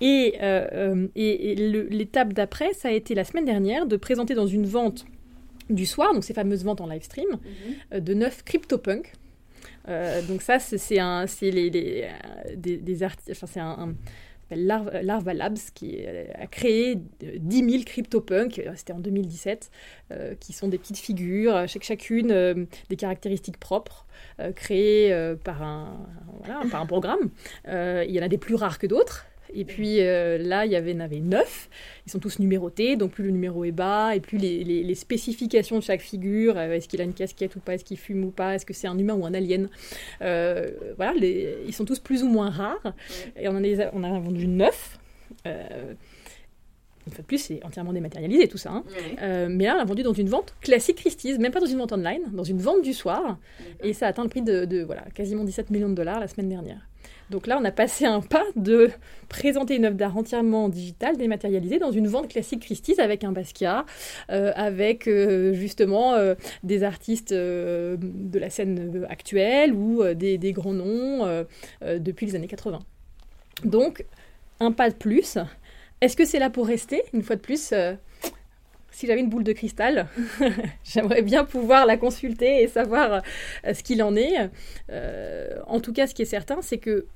et, euh, et, l'étape d'après, ça a été la semaine dernière de présenter dans une vente du soir, donc ces fameuses ventes en live stream, mhm. euh, de neuf CryptoPunk. donc ça, c'est un, les, les, des, des artistes, enfin c'est un Larva Labs, qui euh, a créé 10 000 CryptoPunks, euh, c'était en 2017, euh, qui sont des petites figures, chaque, chacune des caractéristiques propres, créées par, par un programme. il y en a des plus rares que d'autres. Et puis euh, là, il y avait, en avait neuf. Ils sont tous numérotés, donc plus le numéro est bas, et plus les, spécifications de chaque figure, euh, est-ce qu'il a une casquette ou pas, est-ce qu'il fume ou pas, est-ce que c'est un humain ou un alien. Euh, voilà, ils sont tous plus ou moins rares. Et on en, a, on a vendu neuf. une fois de plus, c'est entièrement dématérialisé tout ça. Hein. mais là, on l'a vendu dans une vente classique Christie's, même pas dans une vente online, dans une vente du soir. Et ça a atteint le prix de, de voilà, quasiment 17 millions de dollars la semaine dernière. Donc là, on a passé un pas de présenter une œuvre d'art entièrement digitale, dématérialisée, dans une vente classique Christie's avec un Basquiat, euh, avec euh, justement euh, des artistes de la scène actuelle ou des, des, grands noms depuis les années 80. Donc, un pas de plus. Est-ce que c'est là pour rester Une fois de plus, si j'avais une boule de cristal, j'aimerais bien pouvoir la consulter et savoir ce qu'il en est. en tout cas, ce qui est certain, c'est que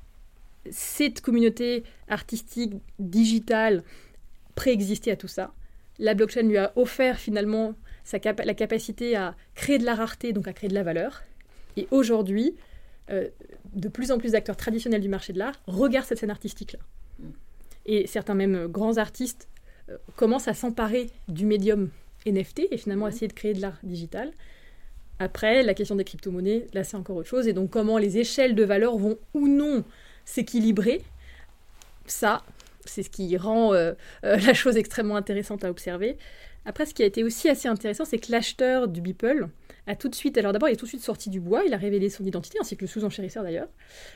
cette communauté artistique, digitale, préexistait à tout ça. La blockchain lui a offert finalement la capacité à créer de la rareté, donc à créer de la valeur. Et aujourd'hui, euh, de plus en plus d'acteurs traditionnels du marché de l'art regardent cette scène artistique-là. Et certains même grands artistes euh, commencent à s'emparer du médium NFT et finalement essayer de créer de l'art digital. Après, la question des crypto-monnaies, là c'est encore autre chose. Et donc comment les échelles de valeur vont ou non s'équilibrer, ça, c'est ce qui rend euh, euh, la chose extrêmement intéressante à observer. Après, ce qui a été aussi assez intéressant, c'est que l'acheteur du Beeple a tout de suite, alors d'abord, il est tout de suite sorti du bois, il a révélé son identité, ainsi que le sous-enchérisseur d'ailleurs,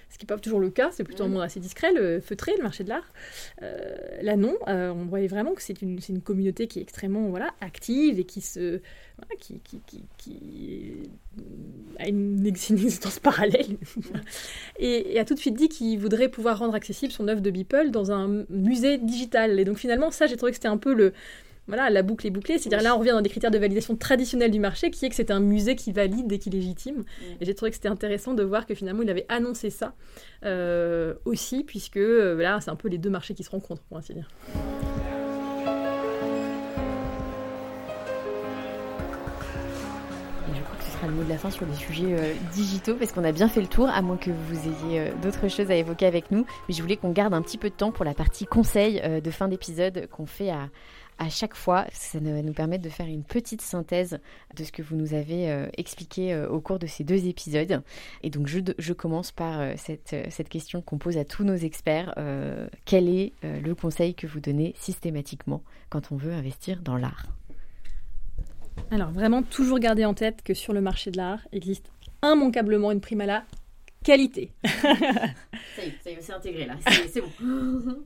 ce qui n'est pas toujours le cas, c'est plutôt un monde assez discret, le feutré, le marché de l'art. Euh, là, non, euh, on voyait vraiment que c'est une, une, communauté qui est extrêmement voilà, active et qui se. qui, qui, qui, a une, existence parallèle. et, a tout de suite dit qu'il voudrait pouvoir rendre accessible son œuvre de Beeple dans un musée digital. Et donc finalement, ça, j'ai trouvé que c'était un peu le voilà, la boucle est bouclée. C'est-à-dire là, on revient dans des critères de validation traditionnels du marché, qui est que c'est un musée qui valide et qui légitime. Et j'ai trouvé que c'était intéressant de voir que finalement, il avait annoncé ça euh, aussi, puisque euh, là, c'est un peu les deux marchés qui se rencontrent, pour ainsi dire. ce sera le mot de la fin sur les sujets euh, digitaux parce qu'on a bien fait le tour, à moins que vous ayez d'autres choses à évoquer avec nous. Mais je voulais qu'on garde un petit peu de temps pour la partie conseil de fin d'épisode qu'on fait à, à chaque fois. Ça va nous permettre de faire une petite synthèse de ce que vous nous avez euh, expliqué euh, au cours de ces deux épisodes. Et donc, je, commence par euh, cette, cette, question qu'on pose à tous nos experts. quel est le conseil que vous donnez systématiquement quand on veut investir dans l'art? Alors, vraiment, toujours garder en tête que sur le marché de l'art existe immanquablement une prime à la qualité. ça y est, ça y est, c'est intégré là, c'est bon.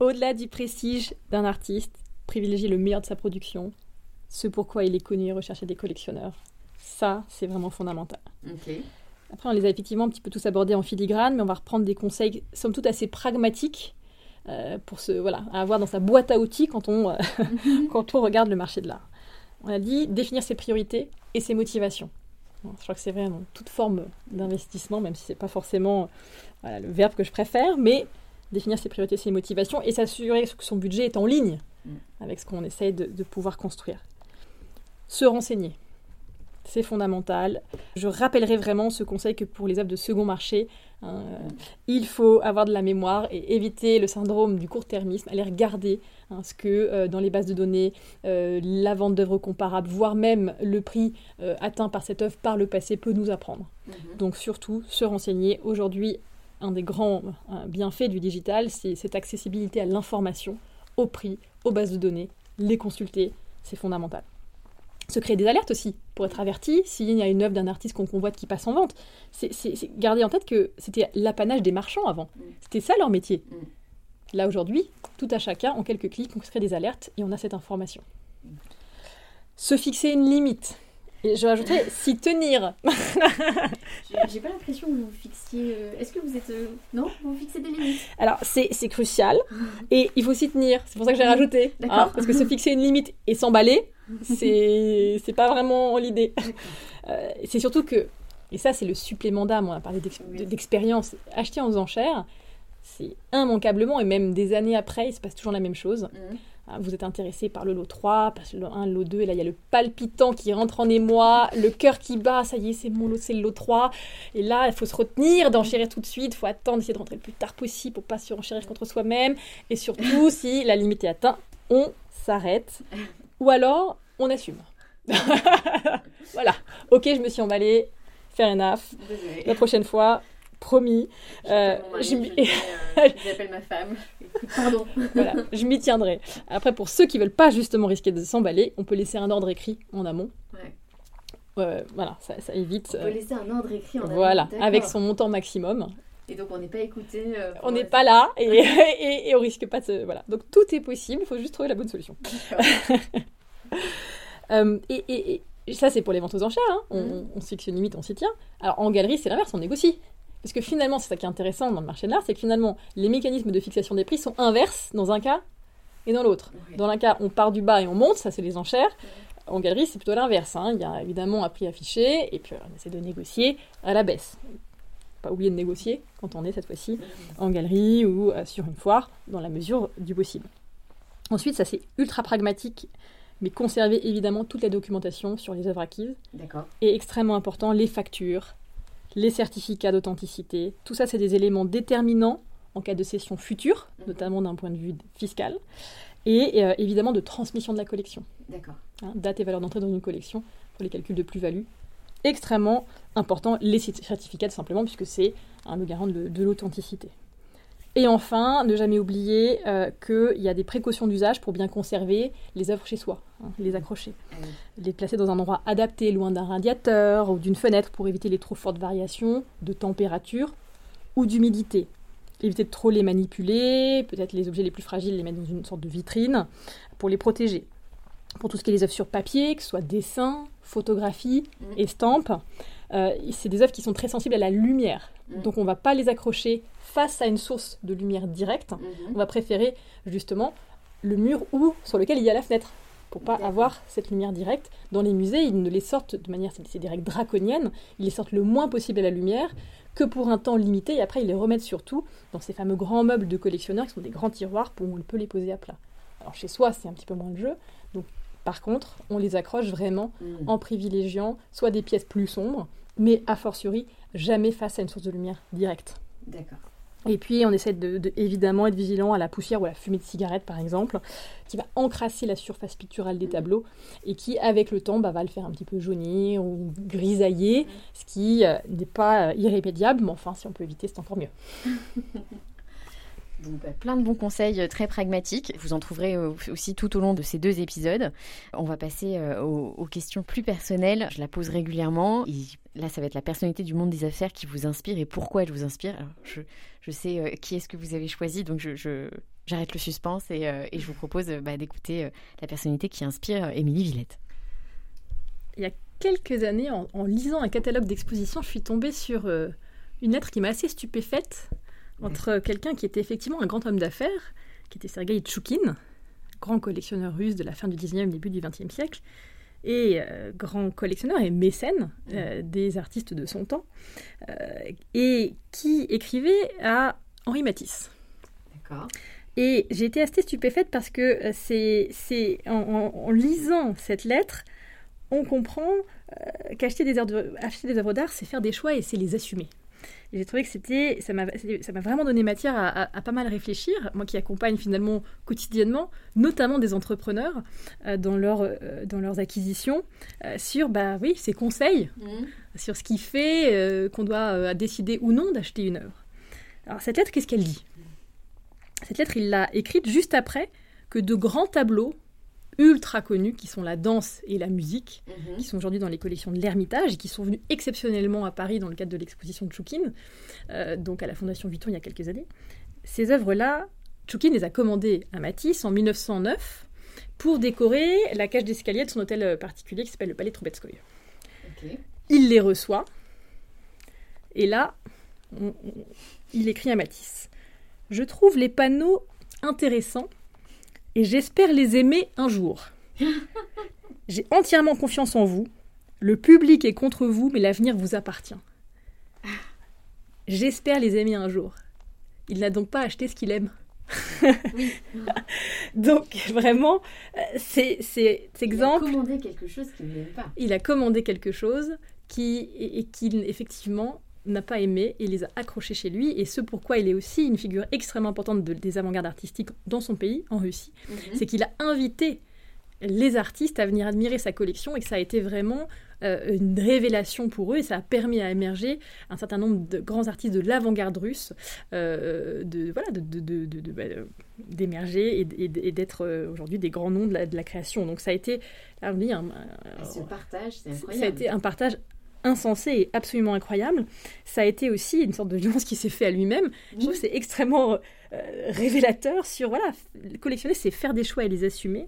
Au-delà du prestige d'un artiste, privilégier le meilleur de sa production, ce pourquoi il est connu et recherché des collectionneurs. Ça, c'est vraiment fondamental. Après, on les a effectivement un petit peu tous abordés en filigrane, mais on va reprendre des conseils, somme toute, assez pragmatiques euh, pour se, voilà, à avoir dans sa boîte à outils quand on, euh, quand on regarde le marché de l'art. On a dit définir ses priorités et ses motivations. je crois que c'est vraiment toute forme d'investissement, même si ce n'est pas forcément le verbe que je préfère, mais définir ses priorités, ses motivations et s'assurer que son budget est en ligne avec ce qu'on essaye de, pouvoir construire. Se renseigner, c'est fondamental. Je rappellerai vraiment ce conseil que pour les œuvres de second marché, Hein, euh, il faut avoir de la mémoire et éviter le syndrome du court-termisme, aller regarder hein, ce que euh, dans les bases de données, euh, la vente d'œuvres comparables, voire même le prix atteint par cette œuvre par le passé peut nous apprendre. Mhm. Donc surtout se renseigner. Aujourd'hui, un des grands bienfaits du digital, c'est cette accessibilité à l'information, au prix, aux bases de données, les consulter, c'est fondamental se créer des alertes aussi pour être averti s'il y a une œuvre d'un artiste qu'on convoite qui passe en vente. C'est garder en tête que c'était l'apanage des marchands avant. Mm. C'était ça leur métier. Mm. Là aujourd'hui, tout à chacun, en quelques clics, on crée des alertes et on a cette information. Se fixer une limite. Et je rajouterais s'y tenir. J'ai pas l'impression que vous fixiez. Euh, est-ce que vous êtes. Euh, non Vous fixez des limites Alors, c'est crucial. Et il faut s'y tenir. C'est pour ça que j'ai rajouté. Hein, parce que se fixer une limite et s'emballer, c'est c'est pas vraiment l'idée. Euh, c'est surtout que, et ça c'est le supplément d'âme, on a parlé d'expérience, acheter en enchères, c'est immanquablement, et même des années après, il se passe toujours la même chose. Mhm. Hein, vous êtes intéressé par le lot 3, le lot 1, le lot 2, et là il y a le palpitant qui rentre en émoi, le cœur qui bat, ça y est, c'est mon lot, c'est le lot 3. Et là, il faut se retenir d'enchérir tout de suite, il faut attendre, essayer de rentrer le plus tard possible pour pas surenchérir contre soi-même. Et surtout, si la limite est atteinte, on s'arrête. Ou alors, on assume. voilà. Ok, je me suis emballée. Fair enough. La prochaine fois, promis. Euh, je, euh, ma femme. Pardon. voilà, je m'y tiendrai. Après, pour ceux qui veulent pas justement risquer de s'emballer, on peut laisser un ordre écrit en amont. Ouais. voilà, ça, évite. On peut euh, laisser un ordre écrit en amont. Voilà, avec son montant maximum. Et donc on n'est pas écouté. on n'est pas là et, et, et, on risque pas de se... Voilà. Donc tout est possible, il faut juste trouver la bonne solution. Euh, et, ça, c'est pour les ventes aux enchères. Hein. Mhm. On, se fixe une limite, on s'y tient. Alors en galerie, c'est l'inverse, on négocie. Parce que finalement, c'est ça qui est intéressant dans le marché de l'art, c'est que finalement, les mécanismes de fixation des prix sont inverses dans un cas et dans l'autre. Dans l'un cas, on part du bas et on monte, ça c'est les enchères. En galerie, c'est plutôt l'inverse. Hein. Il y a évidemment un prix affiché et puis on essaie de négocier à la baisse. Pas oublier de négocier quand on est cette fois-ci en galerie ou euh, sur une foire, dans la mesure du possible. Ensuite, ça c'est ultra pragmatique mais conserver évidemment toute la documentation sur les œuvres acquises. D'accord. Et extrêmement important, les factures, les certificats d'authenticité. Tout ça, c'est des éléments déterminants en cas de cession future, mhm. notamment d'un point de vue fiscal, et euh, évidemment de transmission de la collection. D'accord. Hein, date et valeur d'entrée dans une collection pour les calculs de plus-value. Extrêmement important, les certificats simplement, puisque c'est le garant de l'authenticité. Et enfin, ne jamais oublier euh, qu'il y a des précautions d'usage pour bien conserver les œuvres chez soi, hein, les accrocher. Ah les placer dans un endroit adapté, loin d'un radiateur ou d'une fenêtre pour éviter les trop fortes variations de température ou d'humidité. Éviter de trop les manipuler, peut-être les objets les plus fragiles, les mettre dans une sorte de vitrine pour les protéger. Pour tout ce qui est les œuvres sur papier, que ce soit dessin, photographie, mmh. estampes, euh, c'est des œuvres qui sont très sensibles à la lumière. Mmh. Donc on ne va pas les accrocher face à une source de lumière directe, mhm. on va préférer justement le mur ou sur lequel il y a la fenêtre pour pas avoir cette lumière directe. Dans les musées, ils ne les sortent de manière, c'est des règles draconiennes, ils les sortent le moins possible à la lumière que pour un temps limité et après ils les remettent surtout dans ces fameux grands meubles de collectionneurs qui sont des grands tiroirs pour où on peut les poser à plat. Alors chez soi, c'est un petit peu moins le jeu. Donc par contre, on les accroche vraiment mhm. en privilégiant soit des pièces plus sombres, mais a fortiori jamais face à une source de lumière directe. D'accord. Et puis on essaie de, évidemment être vigilant à la poussière ou à la fumée de cigarette par exemple, qui va encrasser la surface picturale des tableaux et qui avec le temps bah, va le faire un petit peu jaunir ou grisailler, ce qui euh, n'est pas euh, irrémédiable, mais enfin si on peut éviter c'est encore mieux. Bah, plein de bons conseils euh, très pragmatiques. Vous en trouverez aussi tout au long de ces deux épisodes. On va passer aux, aux questions plus personnelles. Je la pose régulièrement. Là, ça va être la personnalité du monde des affaires qui vous inspire et pourquoi elle vous inspire. je, sais euh, qui est-ce que vous avez choisi, donc j'arrête le suspense et, euh, je vous propose euh, bah, d'écouter la personnalité qui inspire Émilie Villette. Il y a quelques années, en, lisant un catalogue d'exposition, je suis tombée sur une lettre qui m'a assez stupéfaite entre quelqu'un qui était effectivement un grand homme d'affaires, qui était Sergei Tchoukine, grand collectionneur russe de la fin du 19e, début du 20e siècle, et euh, grand collectionneur et mécène euh, des artistes de son temps, euh, et qui écrivait à Henri Matisse. D'accord. Et j'ai été assez stupéfaite parce que c'est, c'est en, lisant cette lettre, on comprend qu'acheter des, œuvres, acheter des œuvres d'art, c'est faire des choix et c'est les assumer. Et j'ai trouvé que c'était, ça m'a, vraiment donné matière à, pas mal réfléchir, moi qui accompagne finalement quotidiennement, notamment des entrepreneurs euh, dans, leur, euh, dans leurs acquisitions, euh, sur, bah oui, ces conseils, mmh. sur ce qui fait qu'on doit décider ou non d'acheter une œuvre. Alors cette lettre, qu'est-ce qu'elle dit? Cette lettre, il l'a écrite juste après que de grands tableaux ultra connus qui sont la danse et la musique, mhm. qui sont aujourd'hui dans les collections de l'Ermitage et qui sont venus exceptionnellement à Paris dans le cadre de l'exposition de Choukine, euh, donc à la Fondation Vuitton il y a quelques années. Ces œuvres-là, Choukine les a commandées à Matisse en 1909 pour décorer la cage d'escalier de son hôtel euh, particulier qui s'appelle le Palais Troubetskoy. Il les reçoit et là, il écrit à Matisse. Je trouve les panneaux intéressants et j'espère les aimer un jour. J'ai entièrement confiance en vous. Le public est contre vous, mais l'avenir vous appartient. J'espère les aimer un jour. Il n'a donc pas acheté ce qu'il aime. donc vraiment, c'est exemple. Il a commandé quelque chose qu'il n'aime pas. Il a commandé quelque chose qui et, qui effectivement n'a pas aimé et les a accrochés chez lui. Et ce pourquoi il est aussi une figure extrêmement importante des avant-gardes artistiques dans son pays, en Russie, mhm. c'est qu'il a invité les artistes à venir admirer sa collection et que ça a été vraiment euh, une révélation pour eux et ça a permis à émerger un certain nombre de grands artistes de l'avant-garde russe euh, de voilà de, bah, d'émerger et, d'être euh, aujourd'hui des grands noms de la, création donc ça a été là, on dit, un, ce partage c'est incroyable ça a été un partage insensé et absolument incroyable. Ça a été aussi une sorte de violence qui s'est fait à lui-même. Je trouve que c'est extrêmement euh, révélateur sur, voilà, collectionner, c'est faire des choix et les assumer.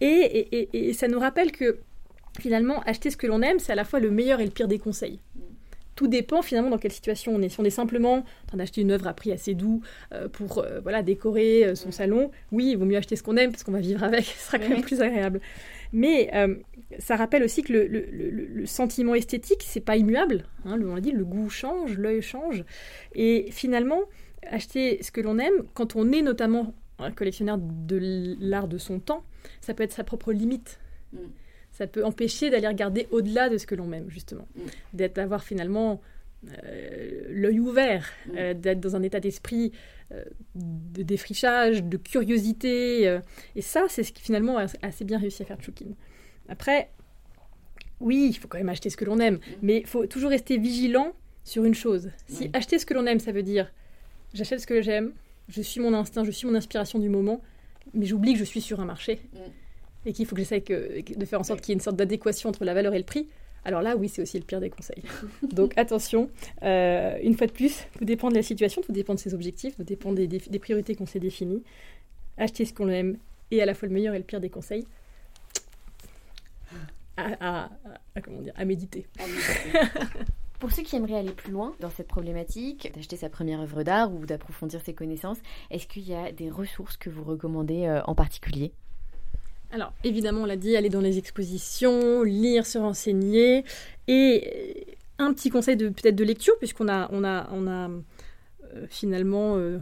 Et, ça nous rappelle que finalement, acheter ce que l'on aime, c'est à la fois le meilleur et le pire des conseils. Tout dépend finalement dans quelle situation on est. Si on est simplement en train d'acheter une œuvre à prix assez doux euh, pour euh, voilà décorer son salon, oui, il vaut mieux acheter ce qu'on aime parce qu'on va vivre avec, ce sera quand même plus agréable. Mais ça rappelle aussi que le, sentiment esthétique, c'est pas immuable. Hein, on l'a dit, le goût change, l'œil change. Et finalement, acheter ce que l'on aime, quand on est notamment un collectionneur de l'art de son temps, ça peut être sa propre limite. Mm. Ça peut empêcher d'aller regarder au-delà de ce que l'on aime, justement. Mm. D'être, d'avoir finalement euh, l'œil ouvert, mm. euh, d'être dans un état d'esprit euh, de défrichage, de curiosité. et ça, c'est ce qui finalement a assez bien réussi à faire Choukin. Après, oui, il faut quand même acheter ce que l'on aime, mais il faut toujours rester vigilant sur une chose. Si acheter ce que l'on aime, ça veut dire j'achète ce que j'aime, je suis mon instinct, je suis mon inspiration du moment, mais j'oublie que je suis sur un marché mm. Et qu'il faut que j'essaie de faire en sorte qu'il y ait une sorte d'adéquation entre la valeur et le prix. Alors là, oui, c'est aussi le pire des conseils. Donc attention, euh, une fois de plus, tout dépend de la situation, tout dépend de ses objectifs, tout dépend des, des priorités qu'on s'est définies. Acheter ce qu'on aime est à la fois le meilleur et le pire des conseils à, comment dire, à méditer. Pour ceux qui aimeraient aller plus loin dans cette problématique, d'acheter sa première œuvre d'art ou d'approfondir ses connaissances, est-ce qu'il y a des ressources que vous recommandez euh, en particulier? Alors, évidemment, on l'a dit, aller dans les expositions, lire, se renseigner. Et un petit conseil de peut-être de lecture, puisqu'on a, on a, on a euh, finalement euh,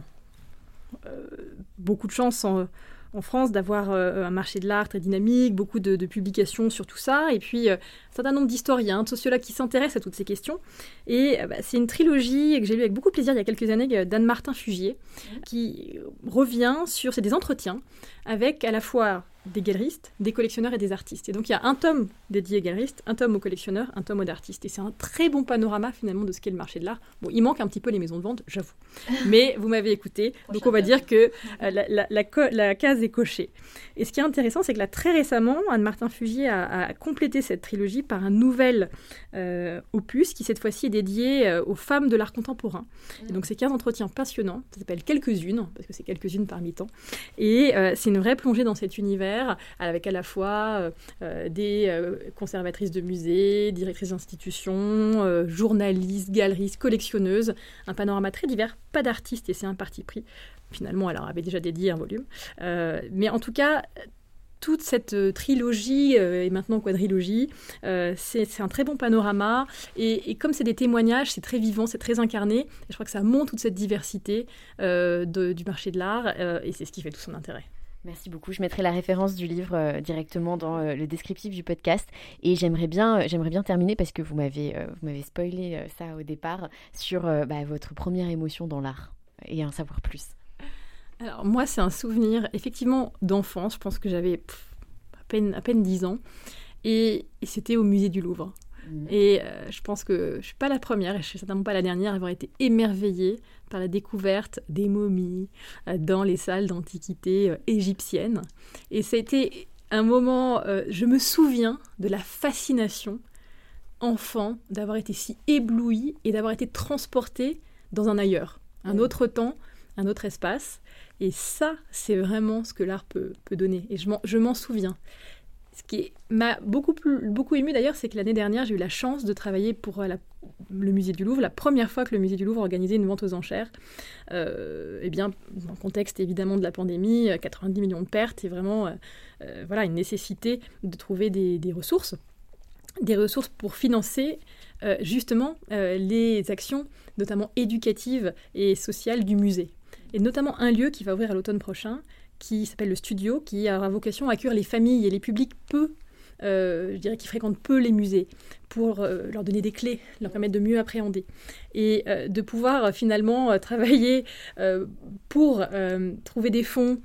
beaucoup de chance en, en France d'avoir euh, un marché de l'art très dynamique, beaucoup de, publications sur tout ça, et puis euh, un certain nombre d'historiens, de sociologues qui s'intéressent à toutes ces questions. Et euh, bah, c'est une trilogie que j'ai lue avec beaucoup de plaisir il y a quelques années d'Anne-Martin Fugier, qui revient sur, c'est des entretiens avec à la fois des galeristes, des collectionneurs et des artistes. Et donc il y a un tome dédié aux galeristes, un tome aux collectionneurs, un tome aux artistes. Et c'est un très bon panorama finalement de ce qu'est le marché de l'art. Bon, il manque un petit peu les maisons de vente, j'avoue. Mais vous m'avez écouté, donc on va dire que euh, la, case est cochée. Et ce qui est intéressant, c'est que là, très récemment, Anne-Martin Fugier a, complété cette trilogie par un nouvel euh, opus qui cette fois-ci est dédié euh, aux femmes de l'art contemporain. Et donc c'est 15 entretiens passionnants, ça s'appelle Quelques-unes, parce que c'est quelques-unes parmi tant. Et c'est une vraie plongée dans cet univers avec à la fois euh, euh, des euh, conservatrices de musées, directrices d'institutions, journalistes, galeristes, collectionneuses, un panorama très divers, pas d'artistes et c'est un parti pris. Finalement, elle avait déjà dédié un volume. mais en tout cas, toute cette trilogie et maintenant quadrilogie, c'est un très bon panorama. Et, comme c'est des témoignages, c'est très vivant, c'est très incarné. Et je crois que ça montre toute cette diversité du marché de l'art et c'est ce qui fait tout son intérêt. Merci beaucoup. Je mettrai la référence du livre euh, directement dans euh, le descriptif du podcast. Et j'aimerais bien, euh, j'aimerais bien terminer parce que vous m'avez, spoilé ça au départ sur bah, votre première émotion dans l'art et en savoir plus. Alors moi, c'est un souvenir effectivement d'enfance. Je pense que j'avais à peine, à peine 10 ans. Et c'était au musée du Louvre. Mmh. Et je pense que je ne suis pas la première et je ne suis certainement pas la dernière à avoir été émerveillée par la découverte des momies euh, dans les salles d'antiquité euh, égyptiennes. Et ça a été un moment, euh, je me souviens de la fascination enfant d'avoir été si ébloui et d'avoir été transporté dans un ailleurs, un autre temps, un autre espace. Et ça, c'est vraiment ce que l'art peut, peut donner. Et je m'en souviens. Ce qui m'a beaucoup, beaucoup ému d'ailleurs, c'est que l'année dernière, j'ai eu la chance de travailler pour euh, le musée du Louvre, la première fois que le musée du Louvre organisait une vente aux enchères. Euh, eh bien, dans le contexte évidemment de la pandémie, 90 euh, millions de pertes et vraiment voilà, une nécessité de trouver des, ressources des ressources pour financer justement les actions, notamment éducatives et sociales du musée. Et notamment un lieu qui va ouvrir à l'automne prochain, qui s'appelle le Studio, qui aura vocation à accueillir les familles et les publics peu, euh, je dirais, qui fréquentent peu les musées, pour euh, leur donner des clés, leur permettre de mieux appréhender. Et euh, de pouvoir finalement travailler pour trouver des fonds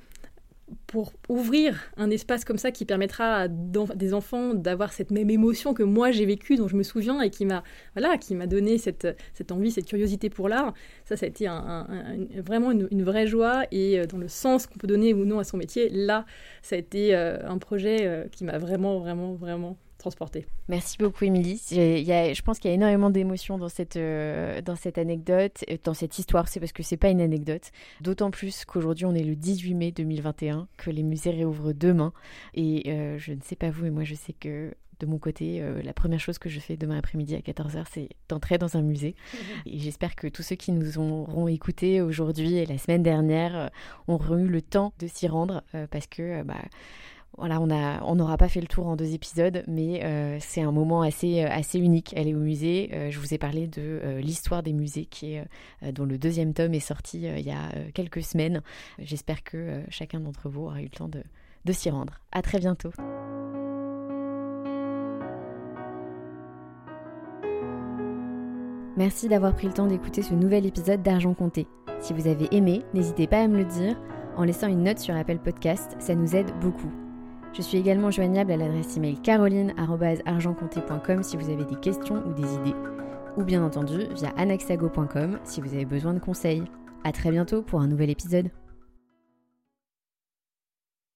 pour ouvrir un espace comme ça qui permettra à des enfants d'avoir cette même émotion que moi j'ai vécue, dont je me souviens et qui m'a voilà, qui m'a donné cette, cette envie, cette curiosité pour l'art. Ça, ça a été un, vraiment une, vraie joie et euh, dans le sens qu'on peut donner ou non à son métier, là, ça a été euh, un projet euh, qui m'a vraiment, vraiment, vraiment transporté. Merci beaucoup, Émilie. Je pense qu'il y a énormément d'émotions dans cette, euh, dans cette anecdote, dans cette histoire. C'est parce que c'est pas une anecdote. D'autant plus qu'aujourd'hui, on est le 18 mai 2021, que les musées réouvrent demain. Et euh, je ne sais pas vous, mais moi, je sais que de mon côté, euh, la première chose que je fais demain après-midi à 14h, c'est d'entrer dans un musée. Et j'espère que tous ceux qui nous auront écoutés aujourd'hui et la semaine dernière auront eu le temps de s'y rendre parce que bah, voilà, on n'aura pas fait le tour en deux épisodes, mais euh, c'est un moment assez, euh, assez unique. Elle est au musée. Euh, je vous ai parlé de l'histoire des musées, dont le deuxième tome est sorti il y a quelques semaines. J'espère que chacun d'entre vous aura eu le temps de, de s'y rendre. À très bientôt. Merci d'avoir pris le temps d'écouter ce nouvel épisode d'Argent Compté. Si vous avez aimé, n'hésitez pas à me le dire en laissant une note sur Apple Podcast, ça nous aide beaucoup. Je suis également joignable à l'adresse email caroline.argentcompté.com si vous avez des questions ou des idées, ou bien entendu via anaxago.com si vous avez besoin de conseils. A très bientôt pour un nouvel épisode.